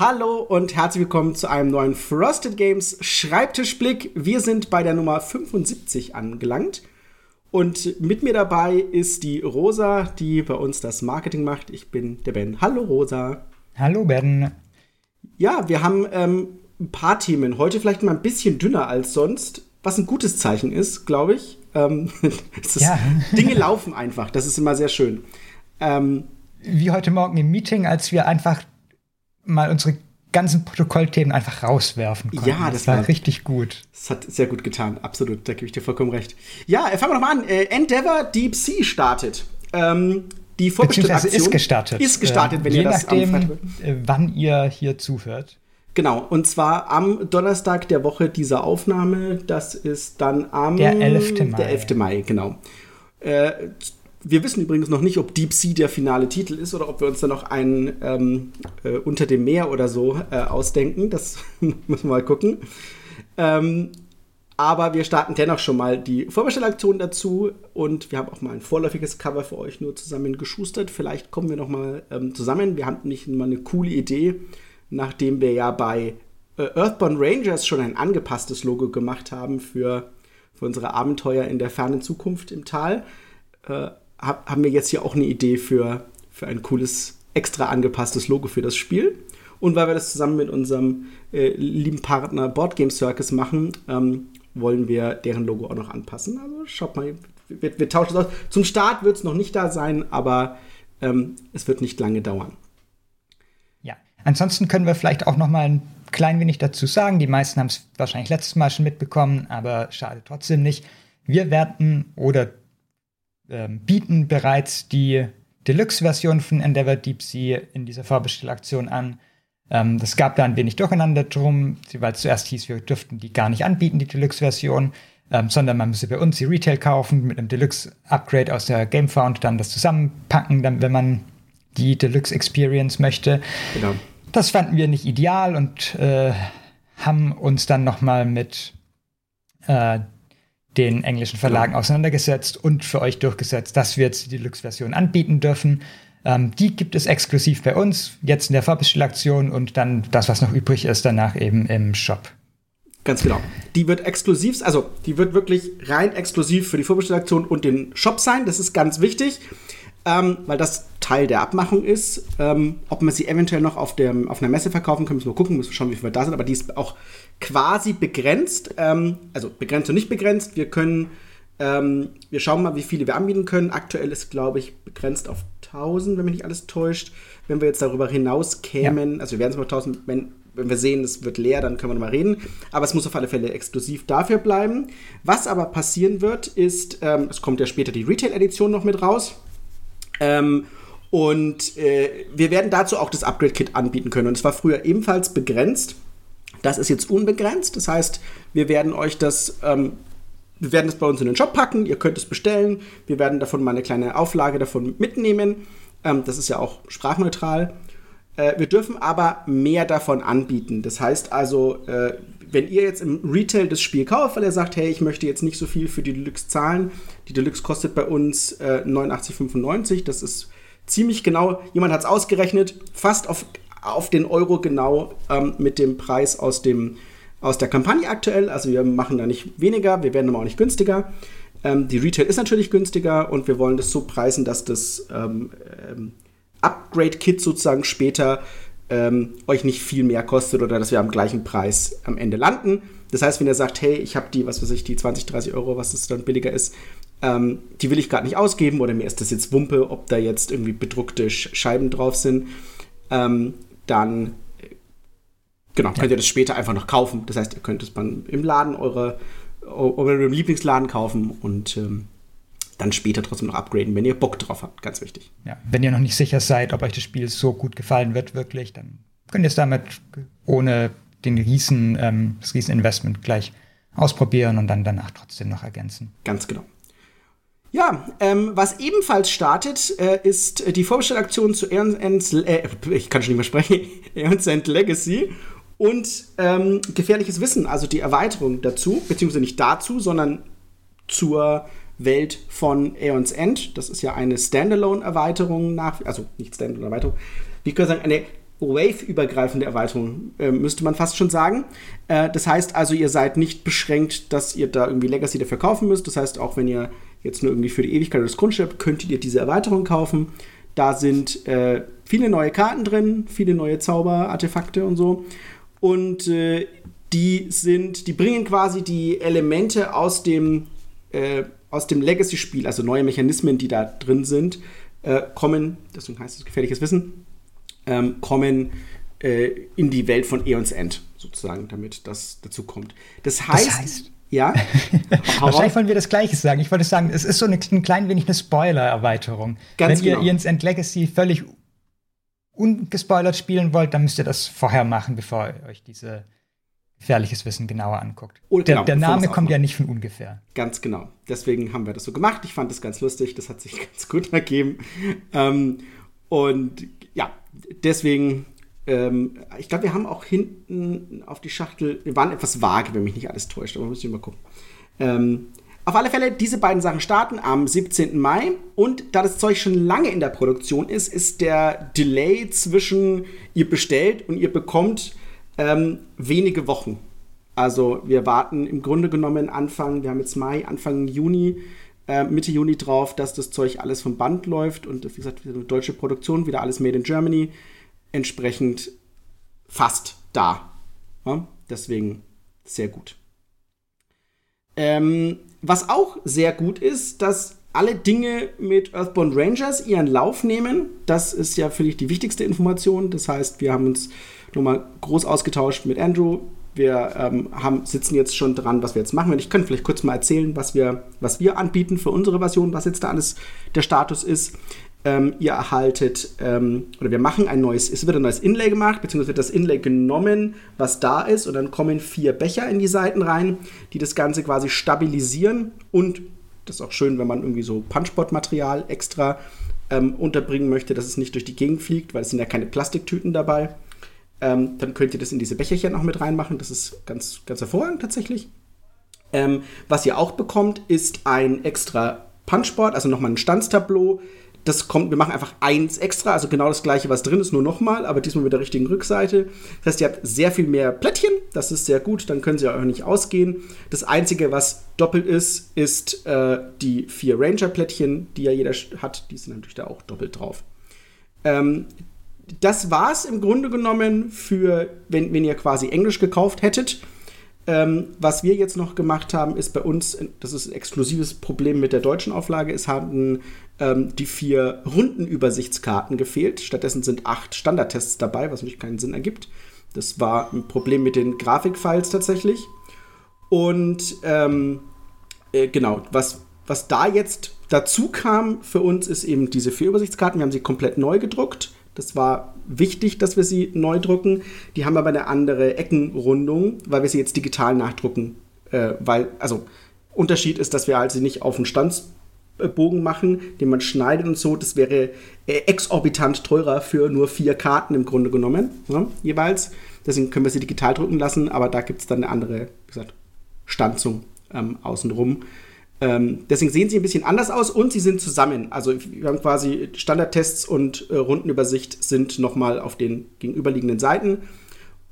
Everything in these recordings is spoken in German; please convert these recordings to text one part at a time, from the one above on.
Hallo und herzlich willkommen zu einem neuen Frosted Games Schreibtischblick. Wir sind bei der Nummer 75 angelangt. Und mit mir dabei ist die Rosa, die bei uns das Marketing macht. Ich bin der Ben. Hallo Rosa. Hallo Ben. Ja, wir haben ähm, ein paar Themen. Heute vielleicht mal ein bisschen dünner als sonst, was ein gutes Zeichen ist, glaube ich. Ähm, ist, ja. Dinge laufen einfach. Das ist immer sehr schön. Ähm, Wie heute Morgen im Meeting, als wir einfach mal unsere ganzen Protokollthemen einfach rauswerfen konnten. Ja, das, das war, richtig gut. Das hat sehr gut getan, absolut, da gebe ich dir vollkommen recht. Ja, fangen wir nochmal an. Äh, Endeavor Deep Sea startet. Ähm, die Vorbestellaktion ist gestartet. Ist gestartet, äh, wenn ihr das nachdem, am äh, wann ihr hier zuhört. Genau, und zwar am Donnerstag der Woche dieser Aufnahme. Das ist dann am der 11. Mai. Der 11. Mai, genau. Äh, wir wissen übrigens noch nicht, ob Deep Sea der finale Titel ist oder ob wir uns da noch einen ähm, äh, unter dem Meer oder so äh, ausdenken. Das müssen wir mal gucken. Ähm, aber wir starten dennoch schon mal die Vorbestellaktion dazu und wir haben auch mal ein vorläufiges Cover für euch nur zusammen geschustert. Vielleicht kommen wir noch mal ähm, zusammen. Wir haben nicht mal eine coole Idee, nachdem wir ja bei äh, Earthbound Rangers schon ein angepasstes Logo gemacht haben für, für unsere Abenteuer in der fernen Zukunft im Tal. Äh, hab, haben wir jetzt hier auch eine Idee für, für ein cooles, extra angepasstes Logo für das Spiel. Und weil wir das zusammen mit unserem äh, lieben Partner Board Game Circus machen, ähm, wollen wir deren Logo auch noch anpassen. Also schaut mal, wir, wir tauschen es aus. Zum Start wird es noch nicht da sein, aber ähm, es wird nicht lange dauern. Ja, ansonsten können wir vielleicht auch noch mal ein klein wenig dazu sagen. Die meisten haben es wahrscheinlich letztes Mal schon mitbekommen, aber schade trotzdem nicht. Wir werden oder ähm, bieten bereits die Deluxe-Version von Endeavor Deep Sea in dieser Vorbestellaktion an. Ähm, das gab da ein wenig Durcheinander drum, weil es zuerst hieß, wir dürften die gar nicht anbieten, die Deluxe-Version, ähm, sondern man müsse bei uns die Retail kaufen, mit einem Deluxe-Upgrade aus der Gamefound dann das zusammenpacken, dann, wenn man die Deluxe Experience möchte. Genau. Das fanden wir nicht ideal und äh, haben uns dann nochmal mit äh, den englischen Verlagen ja. auseinandergesetzt und für euch durchgesetzt, dass wir jetzt die Deluxe-Version anbieten dürfen. Ähm, die gibt es exklusiv bei uns, jetzt in der Vorbestellaktion und dann das, was noch übrig ist, danach eben im Shop. Ganz genau. Die wird exklusiv, also die wird wirklich rein exklusiv für die Vorbestellaktion und den Shop sein. Das ist ganz wichtig, ähm, weil das Teil der Abmachung ist. Ähm, ob man sie eventuell noch auf, der, auf einer Messe verkaufen kann, müssen wir gucken, müssen wir schauen, wie viel da sind. Aber die ist auch quasi begrenzt, ähm, also begrenzt und nicht begrenzt. Wir können, ähm, wir schauen mal, wie viele wir anbieten können. Aktuell ist, glaube ich, begrenzt auf 1000, wenn mich nicht alles täuscht. Wenn wir jetzt darüber hinaus kämen, ja. also wir werden es mal 1000, wenn, wenn wir sehen, es wird leer, dann können wir nochmal reden. Aber es muss auf alle Fälle exklusiv dafür bleiben. Was aber passieren wird, ist, ähm, es kommt ja später die Retail-Edition noch mit raus. Ähm, und äh, wir werden dazu auch das Upgrade-Kit anbieten können. Und es war früher ebenfalls begrenzt. Das ist jetzt unbegrenzt. Das heißt, wir werden euch das, ähm, wir werden es bei uns in den Shop packen. Ihr könnt es bestellen. Wir werden davon mal eine kleine Auflage davon mitnehmen. Ähm, das ist ja auch sprachneutral. Äh, wir dürfen aber mehr davon anbieten. Das heißt also, äh, wenn ihr jetzt im Retail das Spiel kauft, weil ihr sagt, hey, ich möchte jetzt nicht so viel für die Deluxe zahlen. Die Deluxe kostet bei uns äh, 89,95. Das ist ziemlich genau, jemand hat es ausgerechnet, fast auf auf den Euro genau ähm, mit dem Preis aus, dem, aus der Kampagne aktuell. Also wir machen da nicht weniger, wir werden aber auch nicht günstiger. Ähm, die Retail ist natürlich günstiger und wir wollen das so preisen, dass das ähm, ähm Upgrade-Kit sozusagen später ähm, euch nicht viel mehr kostet oder dass wir am gleichen Preis am Ende landen. Das heißt, wenn ihr sagt, hey, ich habe die, was weiß ich, die 20, 30 Euro, was es dann billiger ist, ähm, die will ich gerade nicht ausgeben oder mir ist das jetzt Wumpe, ob da jetzt irgendwie bedruckte Scheiben drauf sind, ähm, dann genau, könnt ihr das später einfach noch kaufen. Das heißt, ihr könnt es im Laden eure, eurem Lieblingsladen kaufen und ähm, dann später trotzdem noch upgraden, wenn ihr Bock drauf habt. Ganz wichtig. Ja, wenn ihr noch nicht sicher seid, ob euch das Spiel so gut gefallen wird, wirklich, dann könnt ihr es damit ohne den riesen, ähm, das Rieseninvestment gleich ausprobieren und dann danach trotzdem noch ergänzen. Ganz genau. Ja, ähm, was ebenfalls startet, äh, ist die Vorbestellaktion zu End, äh, ich kann schon nicht mehr sprechen, End Legacy und ähm, gefährliches Wissen, also die Erweiterung dazu, beziehungsweise nicht dazu, sondern zur Welt von Aeon's End. Das ist ja eine Standalone-Erweiterung nach, also nicht Standalone-Erweiterung, wie können wir sagen, eine Wave-übergreifende Erweiterung, äh, müsste man fast schon sagen. Äh, das heißt also, ihr seid nicht beschränkt, dass ihr da irgendwie Legacy dafür kaufen müsst. Das heißt, auch wenn ihr jetzt nur irgendwie für die Ewigkeit das Grundstück könntet ihr diese Erweiterung kaufen. Da sind äh, viele neue Karten drin, viele neue Zauber, Artefakte und so. Und äh, die sind, die bringen quasi die Elemente aus dem, äh, aus dem Legacy-Spiel, also neue Mechanismen, die da drin sind, äh, kommen, deswegen heißt es gefährliches Wissen, ähm, kommen äh, in die Welt von Eons End, sozusagen, damit das dazu kommt. Das heißt, das heißt ja. Wahrscheinlich wollen wir das Gleiche sagen. Ich wollte sagen, es ist so eine, ein klein wenig eine Spoiler-Erweiterung. Wenn genau. ihr Eons End Legacy völlig ungespoilert spielen wollt, dann müsst ihr das vorher machen, bevor ihr euch diese gefährliches Wissen genauer anguckt. Oh, genau, der, der Name kommt ja nicht von ungefähr. Ganz genau. Deswegen haben wir das so gemacht. Ich fand das ganz lustig. Das hat sich ganz gut ergeben. Ähm, und ja, deswegen, ähm, ich glaube, wir haben auch hinten auf die Schachtel, wir waren etwas vage, wenn mich nicht alles täuscht, aber müssen wir mal gucken. Ähm, auf alle Fälle, diese beiden Sachen starten am 17. Mai. Und da das Zeug schon lange in der Produktion ist, ist der Delay zwischen ihr bestellt und ihr bekommt ähm, wenige Wochen. Also wir warten im Grunde genommen Anfang, wir haben jetzt Mai, Anfang Juni, äh, Mitte Juni drauf, dass das Zeug alles vom Band läuft und wie gesagt, eine deutsche Produktion, wieder alles made in Germany, entsprechend fast da. Ja? Deswegen sehr gut. Ähm, was auch sehr gut ist, dass alle Dinge mit Earthbound Rangers ihren Lauf nehmen. Das ist ja, finde ich, die wichtigste Information. Das heißt, wir haben uns nochmal groß ausgetauscht mit Andrew. Wir ähm, haben, sitzen jetzt schon dran, was wir jetzt machen. Und ich könnte vielleicht kurz mal erzählen, was wir, was wir anbieten für unsere Version, was jetzt da alles der Status ist. Ähm, ihr erhaltet, ähm, oder wir machen ein neues, es wird ein neues Inlay gemacht, beziehungsweise wird das Inlay genommen, was da ist, und dann kommen vier Becher in die Seiten rein, die das Ganze quasi stabilisieren und das ist auch schön, wenn man irgendwie so Punchboard-Material extra ähm, unterbringen möchte, dass es nicht durch die Gegend fliegt, weil es sind ja keine Plastiktüten dabei. Ähm, dann könnt ihr das in diese Becherchen auch mit reinmachen. Das ist ganz, ganz hervorragend tatsächlich. Ähm, was ihr auch bekommt, ist ein extra Punchboard, also nochmal ein Standstableau, das kommt, wir machen einfach eins extra, also genau das gleiche, was drin ist, nur nochmal, aber diesmal mit der richtigen Rückseite. Das heißt, ihr habt sehr viel mehr Plättchen, das ist sehr gut, dann können sie auch nicht ausgehen. Das Einzige, was doppelt ist, ist äh, die vier Ranger-Plättchen, die ja jeder hat, die sind natürlich da auch doppelt drauf. Ähm, das war es im Grunde genommen für, wenn, wenn ihr quasi Englisch gekauft hättet. Ähm, was wir jetzt noch gemacht haben, ist bei uns, das ist ein exklusives Problem mit der deutschen Auflage, es haben ähm, die vier Rundenübersichtskarten gefehlt. Stattdessen sind acht Standardtests dabei, was natürlich keinen Sinn ergibt. Das war ein Problem mit den Grafikfiles tatsächlich. Und ähm, äh, genau, was, was da jetzt dazu kam für uns, ist eben diese vier Übersichtskarten. Wir haben sie komplett neu gedruckt. Das war wichtig, dass wir sie neu drucken. Die haben aber eine andere Eckenrundung, weil wir sie jetzt digital nachdrucken. Äh, weil, also, Unterschied ist, dass wir halt sie nicht auf den Standsbogen machen, den man schneidet und so. Das wäre äh, exorbitant teurer für nur vier Karten im Grunde genommen, ne, jeweils. Deswegen können wir sie digital drucken lassen, aber da gibt es dann eine andere, wie gesagt, Stanzung ähm, außenrum. Ähm, deswegen sehen sie ein bisschen anders aus und sie sind zusammen. Also wir haben quasi Standardtests und äh, Rundenübersicht sind nochmal auf den gegenüberliegenden Seiten.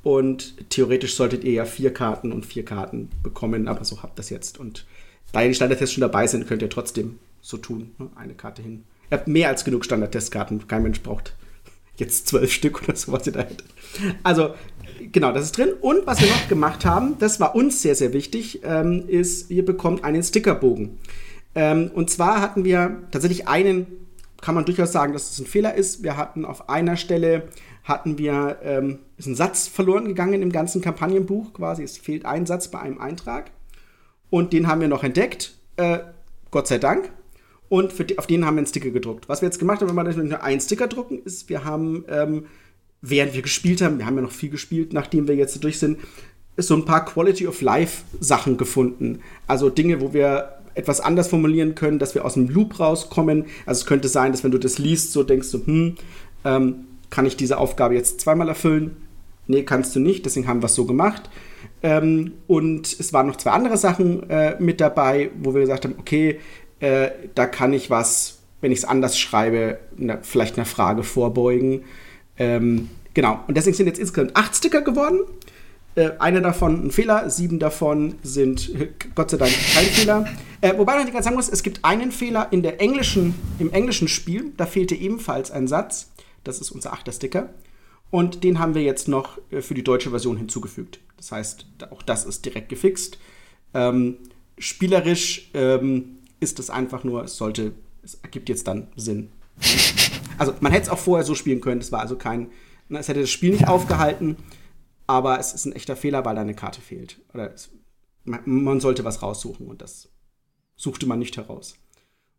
Und theoretisch solltet ihr ja vier Karten und vier Karten bekommen, aber so habt das jetzt. Und da die Standardtests schon dabei sind, könnt ihr trotzdem so tun. Ne? Eine Karte hin. Ihr habt mehr als genug Standardtestkarten. Kein Mensch braucht jetzt zwölf Stück oder so, was ihr da hättet. Also genau, das ist drin. Und was wir noch gemacht haben, das war uns sehr, sehr wichtig, ähm, ist, ihr bekommt einen Stickerbogen. Ähm, und zwar hatten wir tatsächlich einen, kann man durchaus sagen, dass es ein Fehler ist. Wir hatten auf einer Stelle, hatten wir, ähm, ist ein Satz verloren gegangen im ganzen Kampagnenbuch quasi. Es fehlt ein Satz bei einem Eintrag. Und den haben wir noch entdeckt. Äh, Gott sei Dank. Und die, auf den haben wir einen Sticker gedruckt. Was wir jetzt gemacht haben, wenn wir nur einen Sticker drucken, ist, wir haben ähm, während wir gespielt haben, wir haben ja noch viel gespielt, nachdem wir jetzt durch sind, so ein paar Quality of Life Sachen gefunden. Also Dinge, wo wir etwas anders formulieren können, dass wir aus dem Loop rauskommen. Also es könnte sein, dass wenn du das liest, so denkst du, hm, ähm, kann ich diese Aufgabe jetzt zweimal erfüllen? Nee, kannst du nicht, deswegen haben wir es so gemacht. Ähm, und es waren noch zwei andere Sachen äh, mit dabei, wo wir gesagt haben, okay, äh, da kann ich was, wenn ich es anders schreibe, na, vielleicht einer Frage vorbeugen. Ähm, Genau. Und deswegen sind jetzt insgesamt acht Sticker geworden. Äh, einer davon ein Fehler, sieben davon sind Gott sei Dank kein Fehler. Äh, wobei man ganz sagen muss, es gibt einen Fehler in der englischen, im englischen Spiel. Da fehlte ebenfalls ein Satz. Das ist unser achter Sticker. Und den haben wir jetzt noch äh, für die deutsche Version hinzugefügt. Das heißt, auch das ist direkt gefixt. Ähm, spielerisch ähm, ist es einfach nur, es sollte, es ergibt jetzt dann Sinn. Also man hätte es auch vorher so spielen können, es war also kein, es hätte das Spiel nicht aufgehalten, aber es ist ein echter Fehler, weil da eine Karte fehlt. Oder es, man, man, sollte was raussuchen und das suchte man nicht heraus.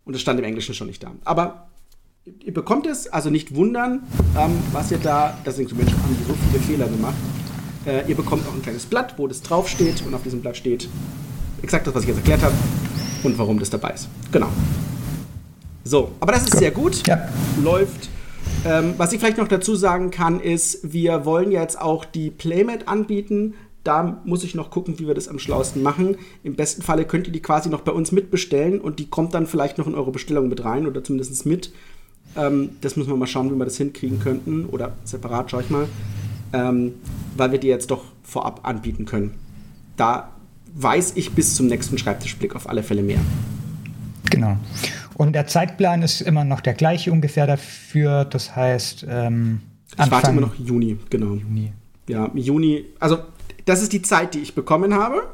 Und es stand im Englischen schon nicht da. Aber ihr bekommt es, also nicht wundern, ähm, was ihr da, deswegen zum Beispiel haben die so viele Fehler gemacht. Äh, ihr bekommt auch ein kleines Blatt, wo das draufsteht und auf diesem Blatt steht exakt das, was ich jetzt erklärt habe und warum das dabei ist. Genau. So, aber das ist sehr gut. Ja. Läuft. Ähm, was ich vielleicht noch dazu sagen kann, ist, wir wollen jetzt auch die Playmat anbieten. Da muss ich noch gucken, wie wir das am schlausten machen. Im besten Falle könnt ihr die quasi noch bei uns mitbestellen und die kommt dann vielleicht noch in eure Bestellung mit rein oder zumindest mit. Ähm, das müssen wir mal schauen, wie wir das hinkriegen könnten. Oder separat, schau ich mal. Ähm, weil wir die jetzt doch vorab anbieten können. Da weiß ich bis zum nächsten Schreibtischblick auf alle Fälle mehr. Genau. Und der Zeitplan ist immer noch der gleiche ungefähr dafür. Das heißt, ähm, ich warte immer noch Juni, genau. Juni. Ja, Juni. Also, das ist die Zeit, die ich bekommen habe.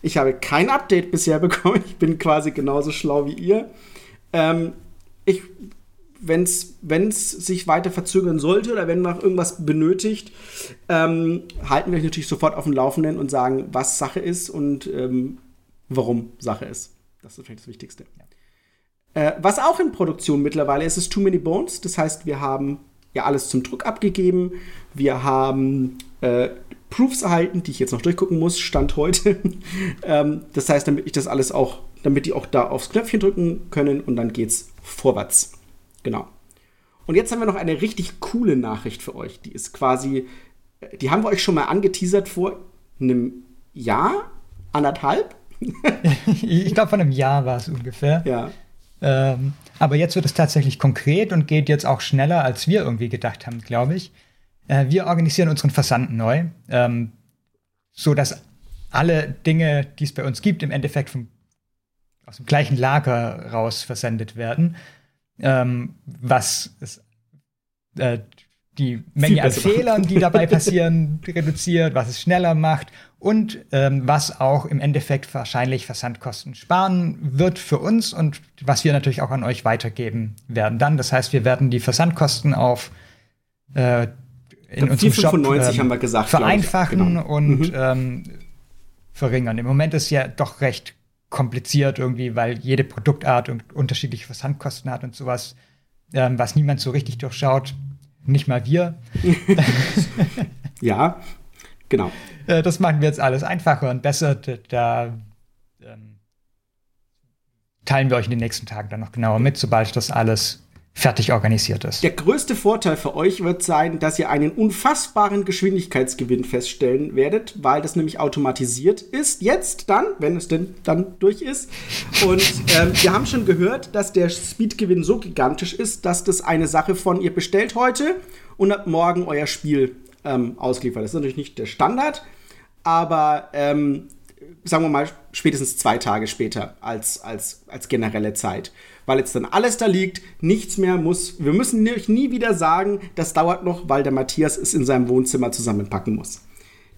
Ich habe kein Update bisher bekommen. Ich bin quasi genauso schlau wie ihr. Ähm, ich wenn es sich weiter verzögern sollte oder wenn man irgendwas benötigt, ähm, halten wir euch natürlich sofort auf dem Laufenden und sagen, was Sache ist und ähm, warum Sache ist. Das ist vielleicht das Wichtigste. Ja. Äh, was auch in Produktion mittlerweile ist, ist Too Many Bones. Das heißt, wir haben ja alles zum Druck abgegeben. Wir haben äh, Proofs erhalten, die ich jetzt noch durchgucken muss, Stand heute. ähm, das heißt, damit ich das alles auch, damit die auch da aufs Knöpfchen drücken können und dann geht's vorwärts. Genau. Und jetzt haben wir noch eine richtig coole Nachricht für euch. Die ist quasi, die haben wir euch schon mal angeteasert vor einem Jahr, anderthalb. ich glaube, von einem Jahr war es ungefähr. Ja. Ähm, aber jetzt wird es tatsächlich konkret und geht jetzt auch schneller, als wir irgendwie gedacht haben, glaube ich. Äh, wir organisieren unseren Versand neu, ähm, so dass alle Dinge, die es bei uns gibt, im Endeffekt vom, aus dem gleichen Lager raus versendet werden ähm, was ist, äh, die Menge an Fehlern, die dabei passieren, reduziert, was es schneller macht und ähm, was auch im Endeffekt wahrscheinlich Versandkosten sparen wird für uns und was wir natürlich auch an euch weitergeben werden dann. Das heißt, wir werden die Versandkosten auf äh, in unserem Shop ähm, gesagt, vereinfachen genau. und mhm. ähm, verringern. Im Moment ist ja doch recht kompliziert irgendwie, weil jede Produktart unterschiedliche Versandkosten hat und sowas, ähm, was niemand so richtig durchschaut. Nicht mal wir. ja, genau. Äh, das machen wir jetzt alles einfacher und besser. Da ähm, teilen wir euch in den nächsten Tagen dann noch genauer mit, sobald das alles fertig organisiert ist. Der größte Vorteil für euch wird sein, dass ihr einen unfassbaren Geschwindigkeitsgewinn feststellen werdet, weil das nämlich automatisiert ist. Jetzt dann, wenn es denn dann durch ist. Und ähm, wir haben schon gehört, dass der Speedgewinn so gigantisch ist, dass das eine Sache von ihr bestellt heute und ab morgen euer Spiel ähm, ausliefert. Das ist natürlich nicht der Standard, aber ähm, sagen wir mal spätestens zwei Tage später als, als, als generelle Zeit weil jetzt dann alles da liegt, nichts mehr muss. Wir müssen euch nie wieder sagen, das dauert noch, weil der Matthias es in seinem Wohnzimmer zusammenpacken muss.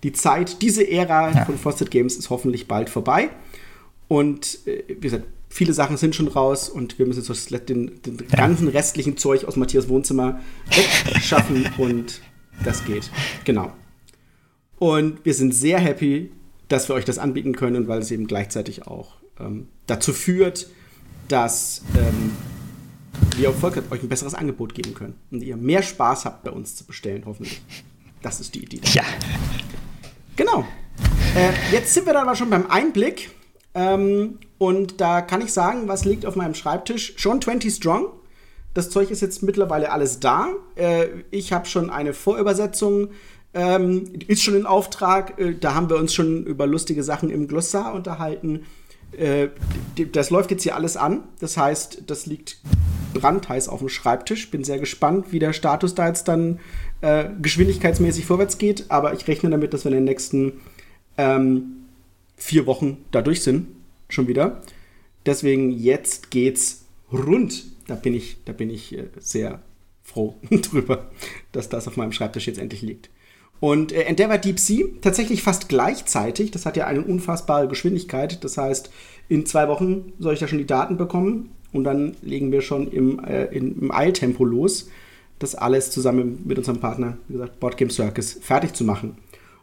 Die Zeit, diese Ära ja. von Frosted Games ist hoffentlich bald vorbei. Und äh, wie gesagt, viele Sachen sind schon raus und wir müssen jetzt den, den ja. ganzen restlichen Zeug aus Matthias Wohnzimmer wegschaffen und das geht. Genau. Und wir sind sehr happy, dass wir euch das anbieten können, weil es eben gleichzeitig auch ähm, dazu führt, dass ähm, wir auf Volker euch ein besseres Angebot geben können und ihr mehr Spaß habt, bei uns zu bestellen, hoffentlich. Das ist die Idee. Ja. Genau. Äh, jetzt sind wir dann aber schon beim Einblick. Ähm, und da kann ich sagen, was liegt auf meinem Schreibtisch? Schon 20 Strong. Das Zeug ist jetzt mittlerweile alles da. Äh, ich habe schon eine Vorübersetzung, ähm, ist schon in Auftrag. Äh, da haben wir uns schon über lustige Sachen im Glossar unterhalten. Äh, das läuft jetzt hier alles an. Das heißt, das liegt brandheiß auf dem Schreibtisch. Bin sehr gespannt, wie der Status da jetzt dann äh, geschwindigkeitsmäßig vorwärts geht. Aber ich rechne damit, dass wir in den nächsten ähm, vier Wochen da durch sind. Schon wieder. Deswegen jetzt geht's rund. Da bin ich, da bin ich äh, sehr froh drüber, dass das auf meinem Schreibtisch jetzt endlich liegt. Und äh, Endeavour Deep Sea tatsächlich fast gleichzeitig. Das hat ja eine unfassbare Geschwindigkeit. Das heißt, in zwei Wochen soll ich da schon die Daten bekommen und dann legen wir schon im, äh, im Eiltempo los, das alles zusammen mit unserem Partner, wie gesagt, Board Game Circus, fertig zu machen.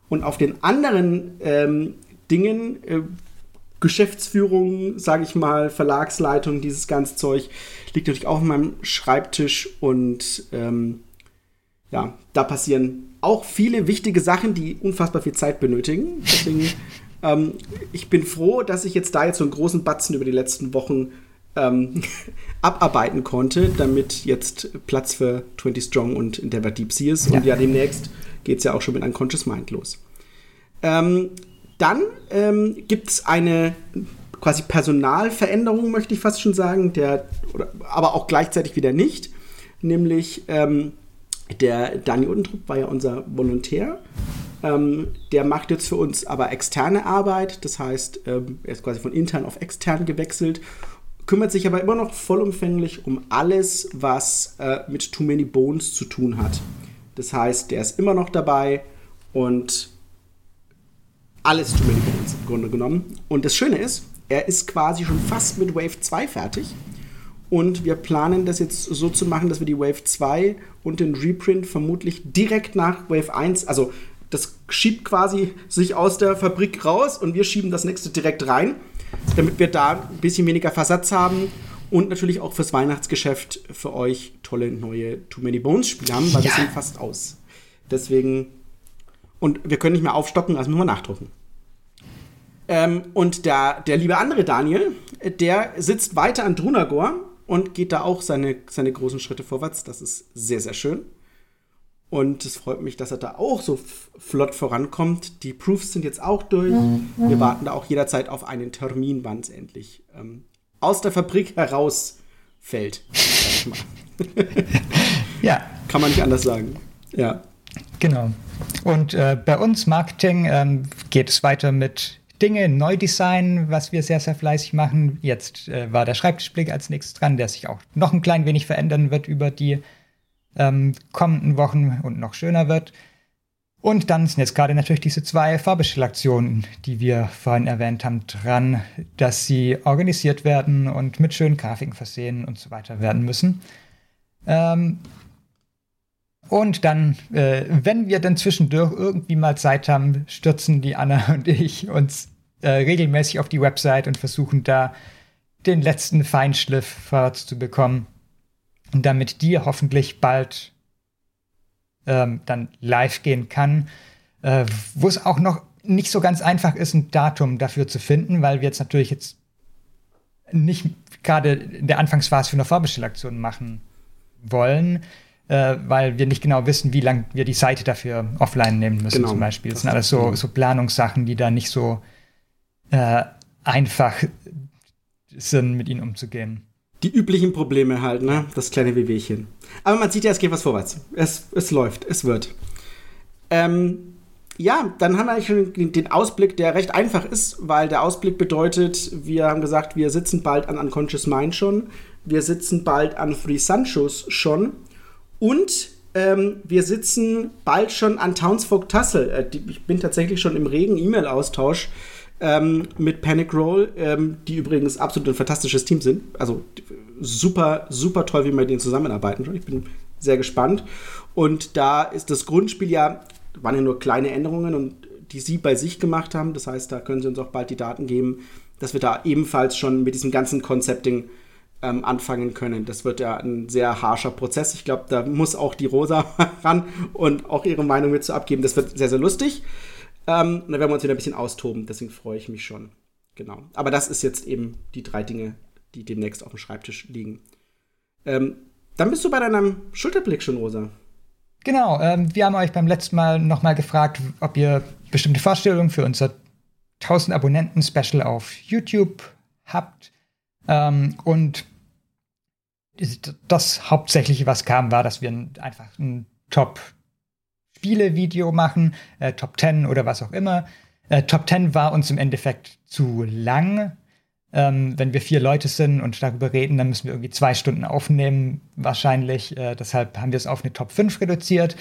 Und auf den anderen ähm, Dingen, äh, Geschäftsführung, sage ich mal, Verlagsleitung, dieses ganze Zeug, liegt natürlich auch auf meinem Schreibtisch und ähm, ja, da passieren auch viele wichtige Sachen, die unfassbar viel Zeit benötigen. Deswegen, ähm, ich bin froh, dass ich jetzt da jetzt so einen großen Batzen über die letzten Wochen ähm, abarbeiten konnte, damit jetzt Platz für 20 Strong und Endeavor Deep Sea ist. Ja. Und ja, demnächst geht es ja auch schon mit Unconscious Mind los. Ähm, dann ähm, gibt es eine quasi Personalveränderung, möchte ich fast schon sagen, der, oder, aber auch gleichzeitig wieder nicht. Nämlich ähm, der Dani Untrup war ja unser Volontär. Ähm, der macht jetzt für uns aber externe Arbeit. Das heißt, ähm, er ist quasi von intern auf extern gewechselt. Kümmert sich aber immer noch vollumfänglich um alles, was äh, mit Too Many Bones zu tun hat. Das heißt, der ist immer noch dabei und alles Too Many Bones im Grunde genommen. Und das Schöne ist, er ist quasi schon fast mit Wave 2 fertig. Und wir planen das jetzt so zu machen, dass wir die Wave 2 und den Reprint vermutlich direkt nach Wave 1, also das schiebt quasi sich aus der Fabrik raus und wir schieben das nächste direkt rein, damit wir da ein bisschen weniger Versatz haben und natürlich auch fürs Weihnachtsgeschäft für euch tolle neue Too Many Bones Spiele haben, weil ja. wir sind fast aus. Deswegen und wir können nicht mehr aufstocken, also müssen wir nachdrucken. Ähm, und der, der liebe andere Daniel, der sitzt weiter an Drunagor und geht da auch seine, seine großen Schritte vorwärts. Das ist sehr, sehr schön. Und es freut mich, dass er da auch so flott vorankommt. Die Proofs sind jetzt auch durch. Wir warten da auch jederzeit auf einen Termin, wann es endlich ähm, aus der Fabrik herausfällt. ja. Kann man nicht anders sagen. Ja. Genau. Und äh, bei uns Marketing ähm, geht es weiter mit Dinge neu designen, was wir sehr, sehr fleißig machen. Jetzt äh, war der Schreibtischblick als nächstes dran, der sich auch noch ein klein wenig verändern wird über die ähm, kommenden Wochen und noch schöner wird. Und dann sind jetzt gerade natürlich diese zwei Fahrbestellaktionen, die wir vorhin erwähnt haben, dran, dass sie organisiert werden und mit schönen Grafiken versehen und so weiter werden müssen. Ähm, und dann, äh, wenn wir dann zwischendurch irgendwie mal Zeit haben, stürzen die Anna und ich uns äh, regelmäßig auf die Website und versuchen da den letzten Feinschliff vorwärts zu bekommen. Und damit die hoffentlich bald ähm, dann live gehen kann, äh, wo es auch noch nicht so ganz einfach ist, ein Datum dafür zu finden, weil wir jetzt natürlich jetzt nicht gerade in der Anfangsphase für eine Vorbestellaktion machen wollen äh, weil wir nicht genau wissen, wie lange wir die Seite dafür offline nehmen müssen, genau. zum Beispiel. Das, das sind alles so, so Planungssachen, die da nicht so äh, einfach sind, mit ihnen umzugehen. Die üblichen Probleme halt, ne? Das kleine Wehwehchen. Aber man sieht ja, es geht was vorwärts. Es, es läuft, es wird. Ähm, ja, dann haben wir eigentlich schon den Ausblick, der recht einfach ist, weil der Ausblick bedeutet, wir haben gesagt, wir sitzen bald an Unconscious Mind schon, wir sitzen bald an Free Sanchos schon und ähm, wir sitzen bald schon an Townsfolk Tassel. Äh, die, ich bin tatsächlich schon im regen E-Mail-Austausch ähm, mit Panic Roll, ähm, die übrigens absolut ein fantastisches Team sind. Also super, super toll, wie wir mit denen zusammenarbeiten. Ich bin sehr gespannt. Und da ist das Grundspiel ja, waren ja nur kleine Änderungen und die sie bei sich gemacht haben. Das heißt, da können sie uns auch bald die Daten geben, dass wir da ebenfalls schon mit diesem ganzen Concepting ähm, anfangen können. Das wird ja ein sehr harscher Prozess. Ich glaube, da muss auch die Rosa ran und auch ihre Meinung mit zu abgeben. Das wird sehr, sehr lustig. Ähm, da werden wir uns wieder ein bisschen austoben. Deswegen freue ich mich schon. Genau. Aber das ist jetzt eben die drei Dinge, die demnächst auf dem Schreibtisch liegen. Ähm, dann bist du bei deinem Schulterblick schon, Rosa. Genau. Ähm, wir haben euch beim letzten Mal nochmal gefragt, ob ihr bestimmte Vorstellungen für unser 1000 Abonnenten-Special auf YouTube habt. Ähm, und das Hauptsächliche, was kam, war, dass wir einfach ein Top-Spiele-Video machen, äh, Top 10 oder was auch immer. Äh, Top 10 war uns im Endeffekt zu lang. Ähm, wenn wir vier Leute sind und darüber reden, dann müssen wir irgendwie zwei Stunden aufnehmen, wahrscheinlich. Äh, deshalb haben wir es auf eine Top 5 reduziert,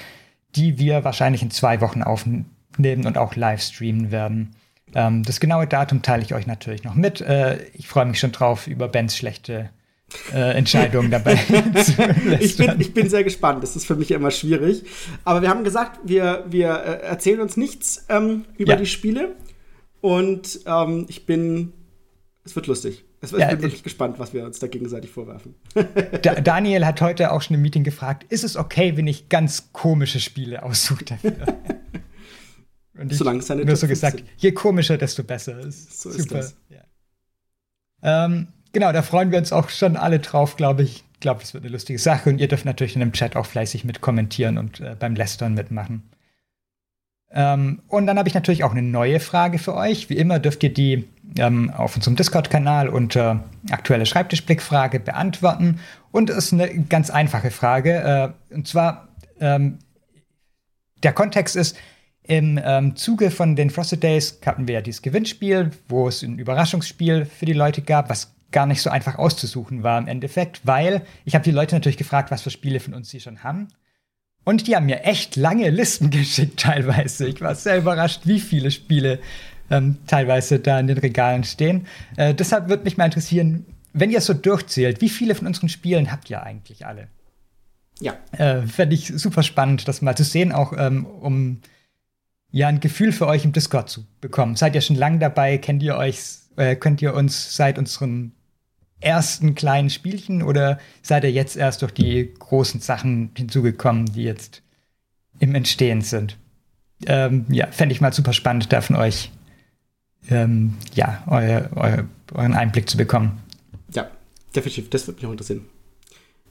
die wir wahrscheinlich in zwei Wochen aufnehmen und auch live streamen werden. Ähm, das genaue Datum teile ich euch natürlich noch mit. Äh, ich freue mich schon drauf, über Bens schlechte äh, Entscheidungen dabei zu ich bin, ich bin sehr gespannt. Das ist für mich immer schwierig. Aber wir haben gesagt, wir, wir äh, erzählen uns nichts ähm, über ja. die Spiele. Und ähm, ich bin. Es wird lustig. Ich bin ja, wirklich gespannt, was wir uns da gegenseitig vorwerfen. da, Daniel hat heute auch schon im Meeting gefragt: Ist es okay, wenn ich ganz komische Spiele aussuche dafür? Und ich Solange es seine nur so gesagt, sind. je komischer, desto besser. Ist so super. ist das. Ja. Ähm, genau, da freuen wir uns auch schon alle drauf, glaube ich. Ich glaube, das wird eine lustige Sache. Und ihr dürft natürlich in dem Chat auch fleißig mit kommentieren und äh, beim Lästern mitmachen. Ähm, und dann habe ich natürlich auch eine neue Frage für euch. Wie immer dürft ihr die ähm, auf unserem Discord-Kanal unter aktuelle Schreibtischblickfrage beantworten. Und es ist eine ganz einfache Frage. Äh, und zwar, ähm, der Kontext ist, im ähm, Zuge von den Frosted Days hatten wir ja dieses Gewinnspiel, wo es ein Überraschungsspiel für die Leute gab, was gar nicht so einfach auszusuchen war im Endeffekt, weil ich habe die Leute natürlich gefragt, was für Spiele von uns sie schon haben. Und die haben mir echt lange Listen geschickt teilweise. Ich war sehr überrascht, wie viele Spiele ähm, teilweise da in den Regalen stehen. Äh, deshalb würde mich mal interessieren, wenn ihr es so durchzählt, wie viele von unseren Spielen habt ihr eigentlich alle? Ja. Äh, Fände ich super spannend, das mal zu sehen, auch ähm, um ja ein Gefühl für euch im Discord zu bekommen. Seid ihr schon lange dabei? Kennt ihr euch, äh, könnt ihr uns seit unseren ersten kleinen Spielchen oder seid ihr jetzt erst durch die großen Sachen hinzugekommen, die jetzt im Entstehen sind? Ähm, ja, fände ich mal super spannend, da von euch ähm, ja, euer, euer, euren Einblick zu bekommen. Ja, definitiv, das würde mich auch interessieren.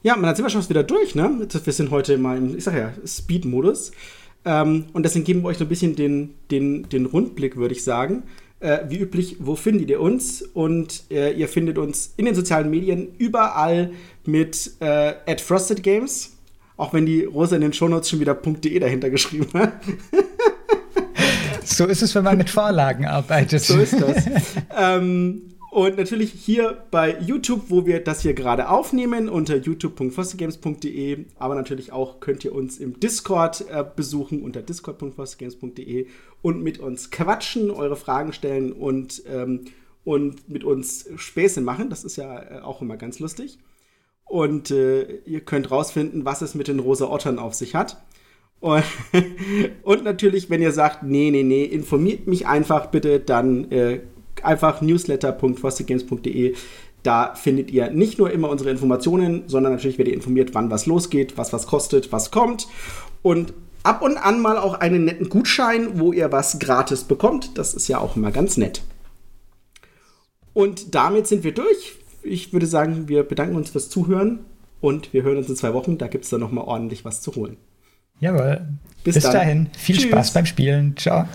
Ja, dann sind wir schon wieder durch, ne? Wir sind heute mal im, ich sag ja, Speed-Modus. Ähm, und deswegen geben wir euch so ein bisschen den, den, den Rundblick, würde ich sagen. Äh, wie üblich, wo findet ihr uns? Und äh, ihr findet uns in den sozialen Medien überall mit äh, @frostedgames, auch wenn die Rosa in den Shownotes schon wieder .de dahinter geschrieben hat. so ist es, wenn man mit Vorlagen arbeitet. So ist das. ähm, und natürlich hier bei YouTube, wo wir das hier gerade aufnehmen, unter youtube.fostergames.de. Aber natürlich auch könnt ihr uns im Discord äh, besuchen unter discord.fostergames.de und mit uns quatschen, eure Fragen stellen und, ähm, und mit uns Späße machen. Das ist ja äh, auch immer ganz lustig. Und äh, ihr könnt rausfinden, was es mit den rosa Ottern auf sich hat. Und, und, natürlich, wenn ihr sagt, nee, nee, nee, informiert mich einfach bitte, dann äh, einfach newsletter.frostedgames.de. Da findet ihr nicht nur immer unsere Informationen, sondern natürlich werdet ihr informiert, wann was losgeht, was was kostet, was kommt. Und ab und an mal auch einen netten Gutschein, wo ihr was gratis bekommt. Das ist ja auch immer ganz nett. Und damit sind wir durch. Ich würde sagen, wir bedanken uns fürs Zuhören und wir hören uns in zwei Wochen. Da gibt es dann nochmal ordentlich was zu holen. Jawohl. Bis, Bis dahin. Viel Tschüss. Spaß beim Spielen. Ciao.